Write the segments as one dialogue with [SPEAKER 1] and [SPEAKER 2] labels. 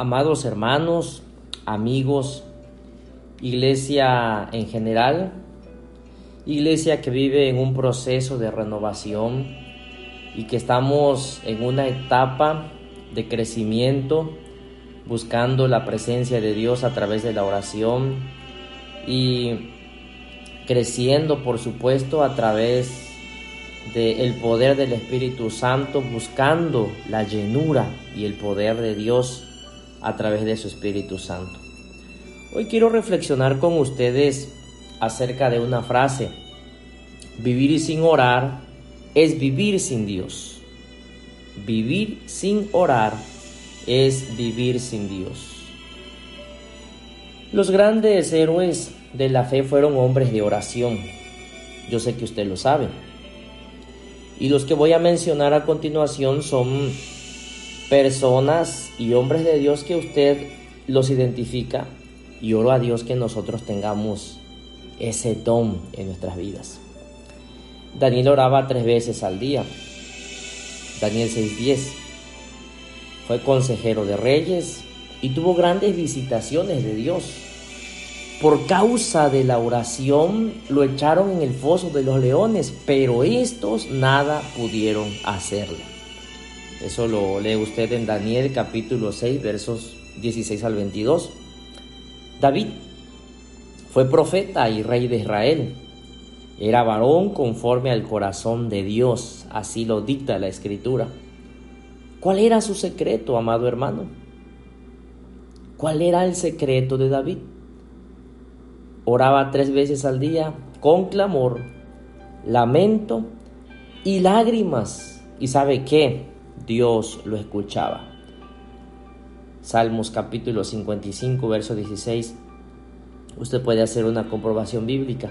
[SPEAKER 1] Amados hermanos, amigos, iglesia en general, iglesia que vive en un proceso de renovación y que estamos en una etapa de crecimiento, buscando la presencia de Dios a través de la oración y creciendo, por supuesto, a través del poder del Espíritu Santo, buscando la llenura y el poder de Dios a través de su Espíritu Santo. Hoy quiero reflexionar con ustedes acerca de una frase. Vivir sin orar es vivir sin Dios. Vivir sin orar es vivir sin Dios. Los grandes héroes de la fe fueron hombres de oración. Yo sé que usted lo sabe. Y los que voy a mencionar a continuación son personas y hombres de Dios que usted los identifica y oro a Dios que nosotros tengamos ese don en nuestras vidas. Daniel oraba tres veces al día. Daniel 6:10. Fue consejero de reyes y tuvo grandes visitaciones de Dios. Por causa de la oración lo echaron en el foso de los leones, pero estos nada pudieron hacerle. Eso lo lee usted en Daniel capítulo 6 versos 16 al 22. David fue profeta y rey de Israel. Era varón conforme al corazón de Dios, así lo dicta la escritura. ¿Cuál era su secreto, amado hermano? ¿Cuál era el secreto de David? Oraba tres veces al día con clamor, lamento y lágrimas. ¿Y sabe qué? Dios lo escuchaba. Salmos capítulo 55, verso 16. Usted puede hacer una comprobación bíblica.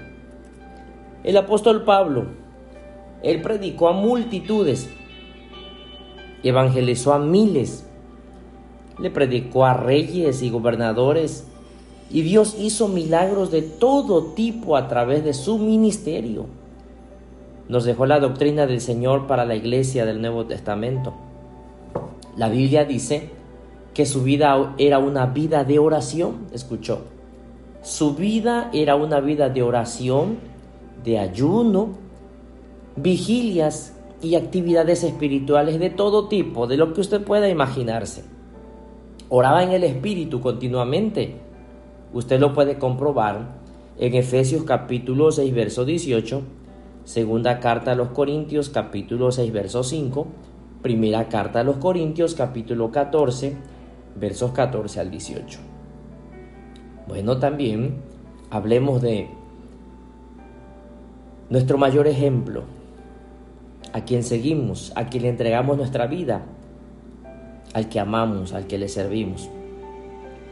[SPEAKER 1] El apóstol Pablo, él predicó a multitudes, evangelizó a miles, le predicó a reyes y gobernadores, y Dios hizo milagros de todo tipo a través de su ministerio. Nos dejó la doctrina del Señor para la iglesia del Nuevo Testamento. La Biblia dice que su vida era una vida de oración, escuchó. Su vida era una vida de oración, de ayuno, vigilias y actividades espirituales de todo tipo, de lo que usted pueda imaginarse. Oraba en el Espíritu continuamente. Usted lo puede comprobar en Efesios capítulo 6, verso 18, segunda carta a los Corintios capítulo 6, verso 5, primera carta a los Corintios capítulo 14, versos 14 al 18. Bueno, también hablemos de nuestro mayor ejemplo, a quien seguimos, a quien le entregamos nuestra vida, al que amamos, al que le servimos,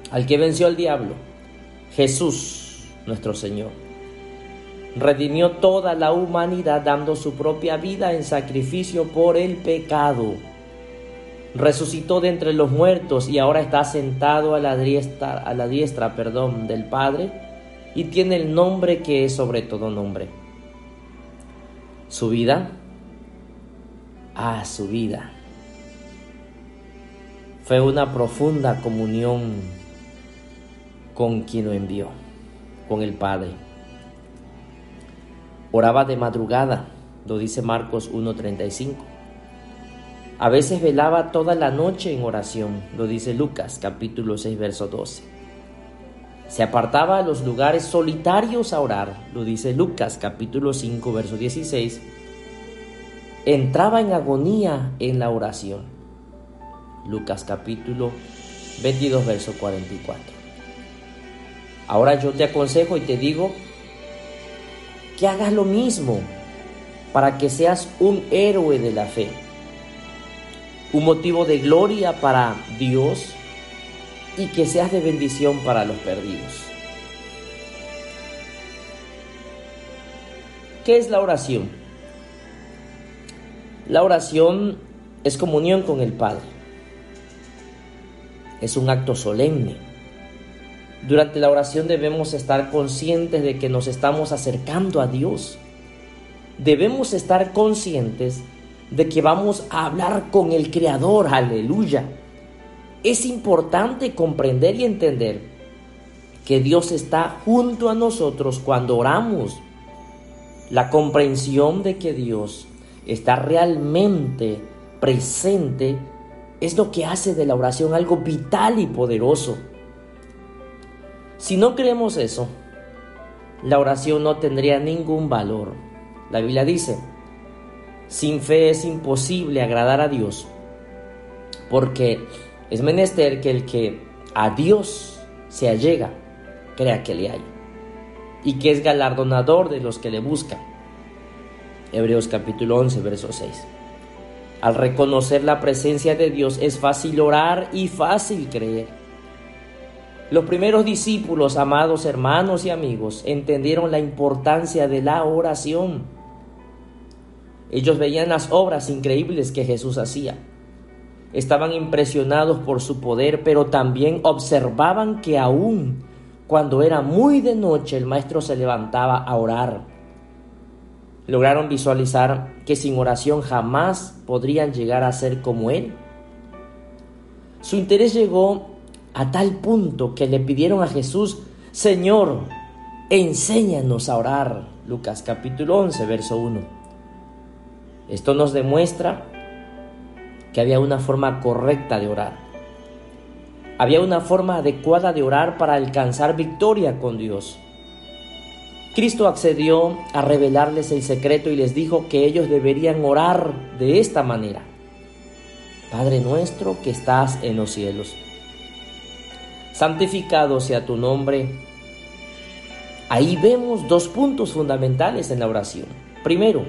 [SPEAKER 1] al que venció al diablo, Jesús, nuestro Señor. Redimió toda la humanidad dando su propia vida en sacrificio por el pecado resucitó de entre los muertos y ahora está sentado a la diestra, a la diestra perdón, del Padre y tiene el nombre que es sobre todo nombre. Su vida, ah, su vida, fue una profunda comunión con quien lo envió, con el Padre. Oraba de madrugada, lo dice Marcos 1.35 a veces velaba toda la noche en oración, lo dice Lucas capítulo 6 verso 12. Se apartaba a los lugares solitarios a orar, lo dice Lucas capítulo 5 verso 16. Entraba en agonía en la oración. Lucas capítulo 22 verso 44. Ahora yo te aconsejo y te digo que hagas lo mismo para que seas un héroe de la fe, un motivo de gloria para Dios y que seas de bendición para los perdidos. ¿Qué es la oración? La oración es comunión con el Padre. Es un acto solemne. Durante la oración debemos estar conscientes de que nos estamos acercando a Dios. Debemos estar conscientes de que vamos a hablar con el Creador. Aleluya. Es importante comprender y entender que Dios está junto a nosotros cuando oramos. La comprensión de que Dios está realmente presente es lo que hace de la oración algo vital y poderoso. Si no creemos eso, la oración no tendría ningún valor. La Biblia dice, sin fe es imposible agradar a Dios, porque es menester que el que a Dios se allega, crea que le hay, y que es galardonador de los que le buscan. Hebreos capítulo 11, verso 6. Al reconocer la presencia de Dios es fácil orar y fácil creer. Los primeros discípulos, amados hermanos y amigos, entendieron la importancia de la oración. Ellos veían las obras increíbles que Jesús hacía. Estaban impresionados por su poder, pero también observaban que aún cuando era muy de noche el maestro se levantaba a orar lograron visualizar que sin oración jamás podrían llegar a ser como Él. Su interés llegó a tal punto que le pidieron a Jesús, Señor, enséñanos a orar. Lucas capítulo 11, verso 1. Esto nos demuestra que había una forma correcta de orar. Había una forma adecuada de orar para alcanzar victoria con Dios. Cristo accedió a revelarles el secreto y les dijo que ellos deberían orar de esta manera. Padre nuestro que estás en los cielos, santificado sea tu nombre. Ahí vemos dos puntos fundamentales en la oración. Primero,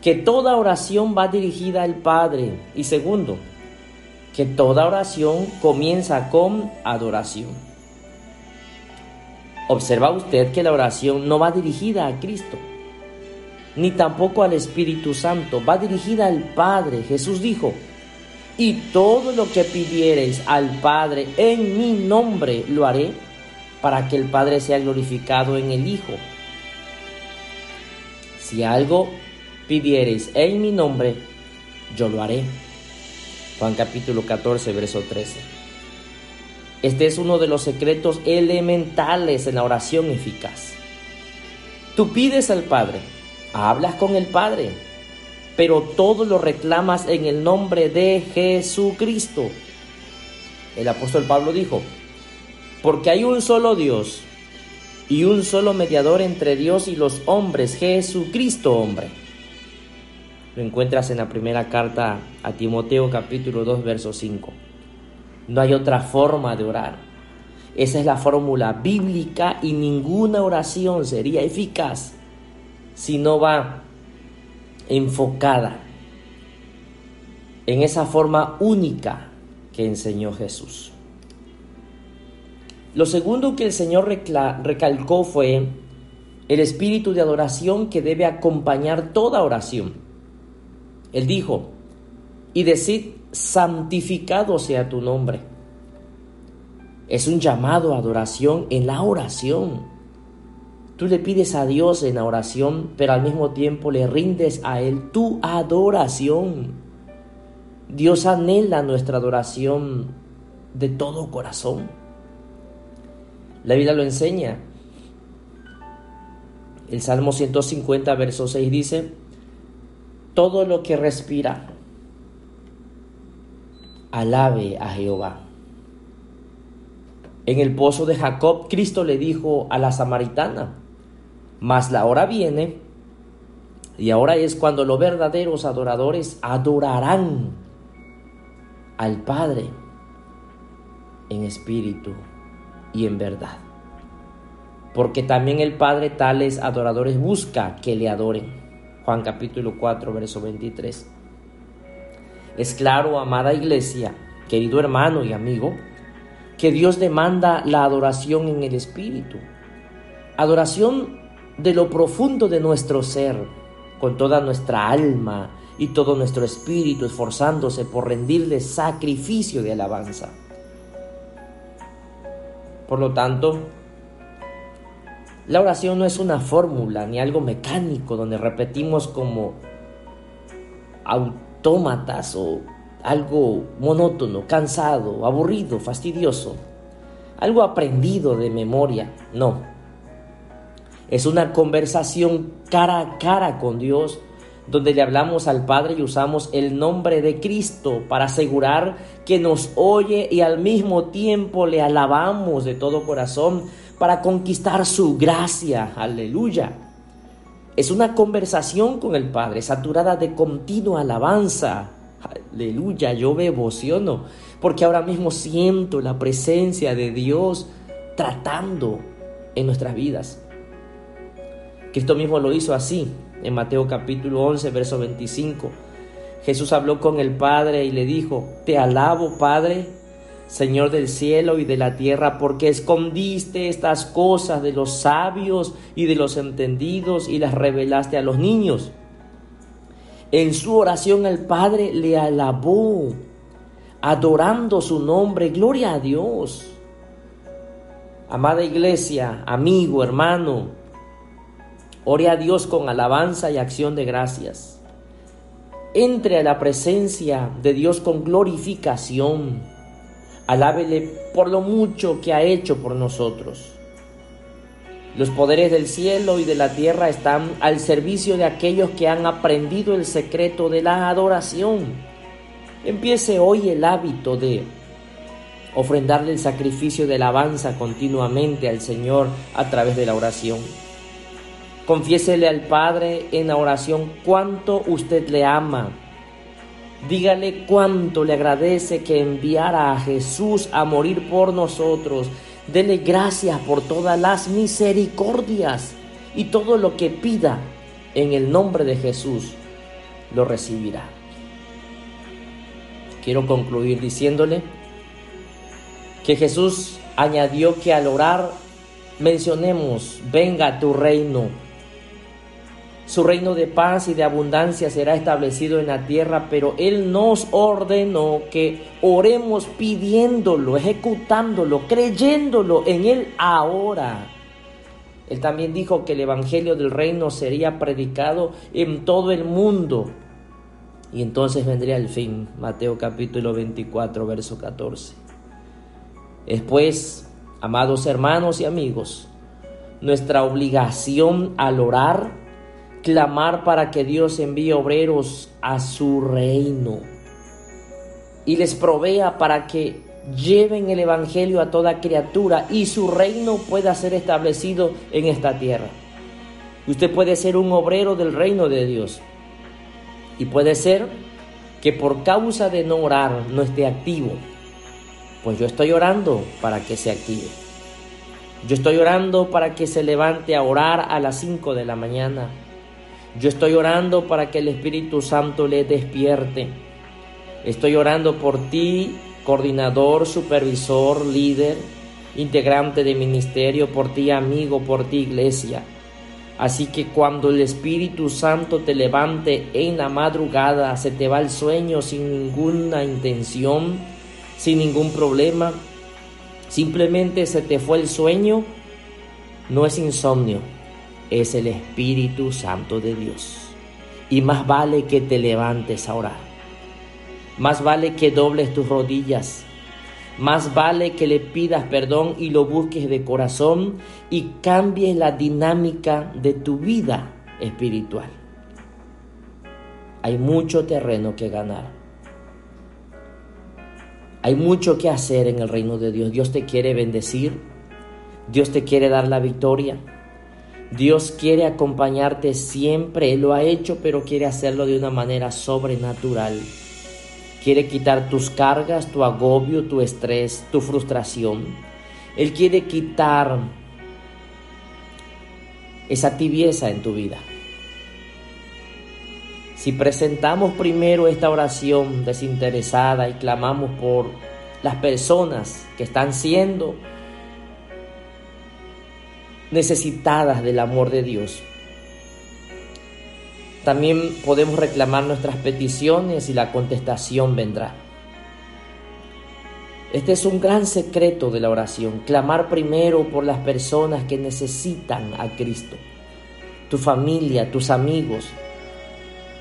[SPEAKER 1] que toda oración va dirigida al Padre. Y segundo, que toda oración comienza con adoración. Observa usted que la oración no va dirigida a Cristo, ni tampoco al Espíritu Santo, va dirigida al Padre. Jesús dijo, y todo lo que pidiereis al Padre en mi nombre lo haré para que el Padre sea glorificado en el Hijo. Si algo pidiereis en mi nombre, yo lo haré. Juan capítulo 14, verso 13. Este es uno de los secretos elementales en la oración eficaz. Tú pides al Padre, hablas con el Padre, pero todo lo reclamas en el nombre de Jesucristo. El apóstol Pablo dijo, porque hay un solo Dios y un solo mediador entre Dios y los hombres, Jesucristo hombre. Lo encuentras en la primera carta a Timoteo capítulo 2, verso 5. No hay otra forma de orar. Esa es la fórmula bíblica y ninguna oración sería eficaz si no va enfocada en esa forma única que enseñó Jesús. Lo segundo que el Señor recalcó fue el espíritu de adoración que debe acompañar toda oración. Él dijo, y decid santificado sea tu nombre. Es un llamado a adoración en la oración. Tú le pides a Dios en oración, pero al mismo tiempo le rindes a Él tu adoración. Dios anhela nuestra adoración de todo corazón. La Biblia lo enseña. El Salmo 150, verso 6 dice, todo lo que respira, alabe a Jehová. En el pozo de Jacob, Cristo le dijo a la samaritana, mas la hora viene, y ahora es cuando los verdaderos adoradores adorarán al Padre en espíritu y en verdad. porque también el Padre tales adoradores busca que le adoren. Juan capítulo 4, verso 23. Es claro, amada iglesia, querido hermano y amigo, que Dios demanda la adoración en el Espíritu. Adoración de lo profundo de nuestro ser, con toda nuestra alma y todo nuestro espíritu, esforzándose por rendirle sacrificio de alabanza. Por lo tanto, la oración no es una fórmula ni algo mecánico donde repetimos como autómatas o algo monótono, cansado, aburrido, fastidioso, algo aprendido de memoria. No. Es una conversación cara a cara con Dios donde le hablamos al Padre y usamos el nombre de Cristo para asegurar que nos oye y al mismo tiempo le alabamos de todo corazón para conquistar su gracia. Aleluya. Es una conversación con el Padre saturada de continua alabanza. Aleluya, yo me emociono porque ahora mismo siento la presencia de Dios tratando en nuestras vidas. Cristo mismo lo hizo así en Mateo capítulo 11, verso 25. Jesús habló con el Padre y le dijo, Te alabo, Padre, Señor del cielo y de la tierra, porque escondiste estas cosas de los sabios y de los entendidos y las revelaste a los niños. En su oración el Padre le alabó, adorando su nombre. Gloria a Dios. Amada iglesia, amigo, hermano, ore a Dios con alabanza y acción de gracias. Entre a la presencia de Dios con glorificación. Alábele por lo mucho que ha hecho por nosotros. Los poderes del cielo y de la tierra están al servicio de aquellos que han aprendido el secreto de la adoración. Empiece hoy el hábito de ofrendarle el sacrificio de alabanza continuamente al Señor a través de la oración. Confiésele al Padre en la oración cuánto usted le ama. Dígale cuánto le agradece que enviara a Jesús a morir por nosotros Dele gracias por todas las misericordias y todo lo que pida en el nombre de Jesús lo recibirá. Quiero concluir diciéndole que Jesús añadió que al orar mencionemos, venga tu reino su reino de paz y de abundancia será establecido en la tierra, pero Él nos ordenó que oremos pidiéndolo, ejecutándolo, creyéndolo en Él ahora. Él también dijo que el Evangelio del reino sería predicado en todo el mundo. Y entonces vendría el fin. Mateo capítulo 24, verso 14. Después, amados hermanos y amigos, nuestra obligación al orar clamar para que Dios envíe obreros a su reino y les provea para que lleven el Evangelio a toda criatura y su reino pueda ser establecido en esta tierra. Usted puede ser un obrero del reino de Dios y puede ser que por causa de no orar no esté activo. Pues yo estoy orando para que se active. Yo estoy orando para que se levante a orar a las 5 de la mañana yo estoy orando para que el Espíritu Santo le despierte. Estoy orando por ti, coordinador, supervisor, líder, integrante de ministerio, por ti amigo, por ti iglesia. Así que cuando el Espíritu Santo te levante en la madrugada, se te va el sueño sin ninguna intención, sin ningún problema, simplemente se te fue el sueño, no es insomnio, es el Espíritu Santo de Dios. Y más vale que te levantes a orar. Más vale que dobles tus rodillas. Más vale que le pidas perdón y lo busques de corazón y cambies la dinámica de tu vida espiritual. Hay mucho terreno que ganar. Hay mucho que hacer en el reino de Dios. Dios te quiere bendecir. Dios te quiere dar la victoria. Dios quiere acompañarte siempre, Él lo ha hecho, pero quiere hacerlo de una manera sobrenatural. Quiere quitar tus cargas, tu agobio, tu estrés, tu frustración. Él quiere quitar esa tibieza en tu vida. Si presentamos primero esta oración desinteresada y clamamos por las personas que están siendo necesitadas del amor de Dios, también podemos reclamar nuestras peticiones y la contestación vendrá. Este es un gran secreto de la oración, clamar primero por las personas que necesitan a Cristo, tu familia, tus amigos,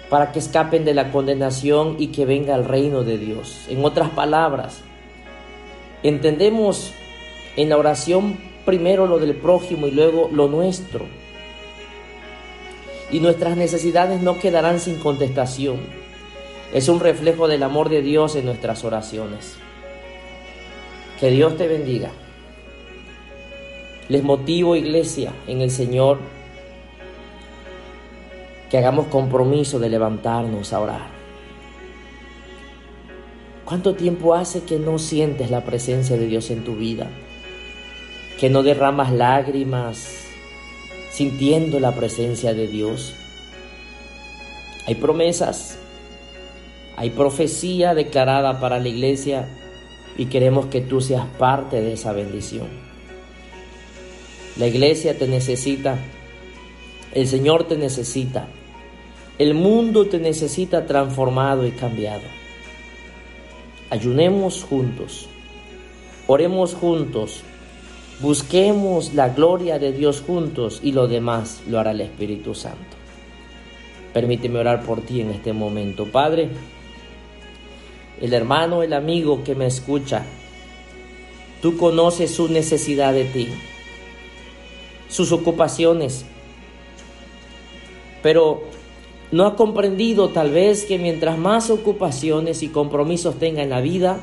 [SPEAKER 1] para que escapen de la condenación y que venga el reino de Dios. En otras palabras, entendemos en la oración primero lo del prójimo y luego lo nuestro y nuestras necesidades no quedarán sin contestación. Es un reflejo del amor de Dios en nuestras oraciones. Que Dios te bendiga. Les motivo, iglesia, en el Señor, que hagamos compromiso de levantarnos a orar. ¿Cuánto tiempo hace que no sientes la presencia de Dios en tu vida? Que no derramas lágrimas, sintiendo la presencia de Dios. Hay promesas, hay profecía declarada para la iglesia y queremos que tú seas parte de esa bendición. La iglesia te necesita, el Señor te necesita, el mundo te necesita transformado y cambiado. Ayunemos juntos, oremos juntos Busquemos la gloria de Dios juntos y lo demás lo hará el Espíritu Santo. Permíteme orar por ti en este momento. Padre, el hermano, el amigo que me escucha, tú conoces su necesidad de ti, sus ocupaciones, pero no ha comprendido tal vez que mientras más ocupaciones y compromisos tenga en la vida,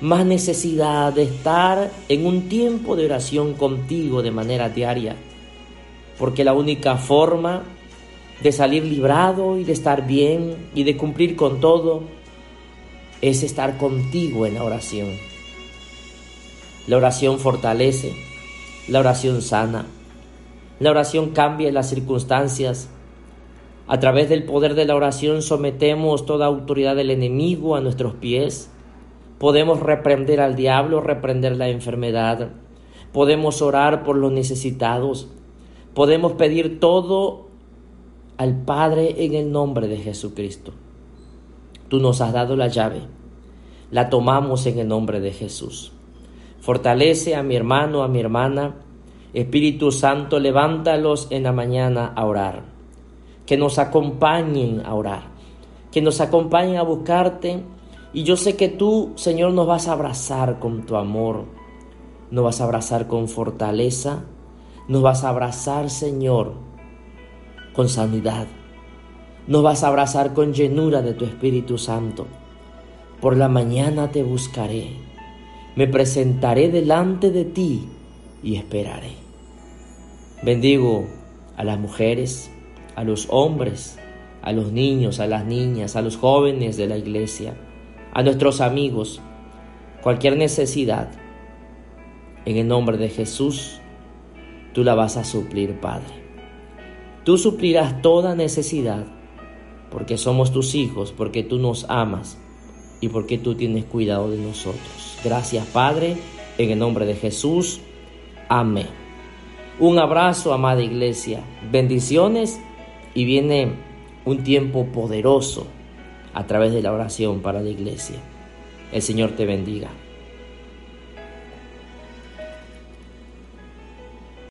[SPEAKER 1] más necesidad de estar en un tiempo de oración contigo de manera diaria. Porque la única forma de salir librado y de estar bien y de cumplir con todo es estar contigo en la oración. La oración fortalece, la oración sana, la oración cambia las circunstancias. A través del poder de la oración sometemos toda autoridad del enemigo a nuestros pies Podemos reprender al diablo, reprender la enfermedad. Podemos orar por los necesitados. Podemos pedir todo al Padre en el nombre de Jesucristo. Tú nos has dado la llave. La tomamos en el nombre de Jesús. Fortalece a mi hermano, a mi hermana. Espíritu Santo, levántalos en la mañana a orar. Que nos acompañen a orar. Que nos acompañen a buscarte y yo sé que tú, Señor, nos vas a abrazar con tu amor, nos vas a abrazar con fortaleza, nos vas a abrazar, Señor, con sanidad, nos vas a abrazar con llenura de tu Espíritu Santo. Por la mañana te buscaré, me presentaré delante de ti y esperaré. Bendigo a las mujeres, a los hombres, a los niños, a las niñas, a los jóvenes de la iglesia a nuestros amigos, cualquier necesidad, en el nombre de Jesús, tú la vas a suplir, Padre. Tú suplirás toda necesidad, porque somos tus hijos, porque tú nos amas y porque tú tienes cuidado de nosotros. Gracias, Padre, en el nombre de Jesús. Amén. Un abrazo, amada iglesia. Bendiciones y viene un tiempo poderoso a través de la oración para la iglesia. El Señor te bendiga.